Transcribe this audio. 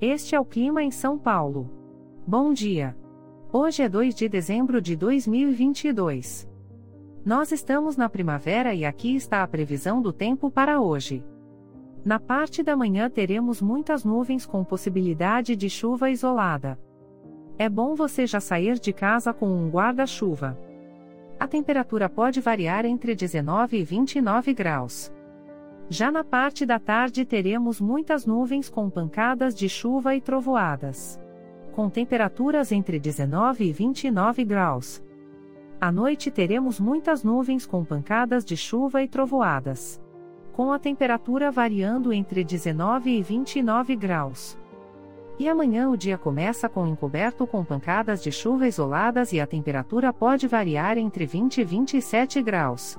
Este é o clima em São Paulo. Bom dia. Hoje é 2 de dezembro de 2022. Nós estamos na primavera e aqui está a previsão do tempo para hoje. Na parte da manhã teremos muitas nuvens com possibilidade de chuva isolada. É bom você já sair de casa com um guarda-chuva. A temperatura pode variar entre 19 e 29 graus. Já na parte da tarde teremos muitas nuvens com pancadas de chuva e trovoadas. Com temperaturas entre 19 e 29 graus. À noite teremos muitas nuvens com pancadas de chuva e trovoadas. Com a temperatura variando entre 19 e 29 graus. E amanhã o dia começa com encoberto com pancadas de chuva isoladas e a temperatura pode variar entre 20 e 27 graus.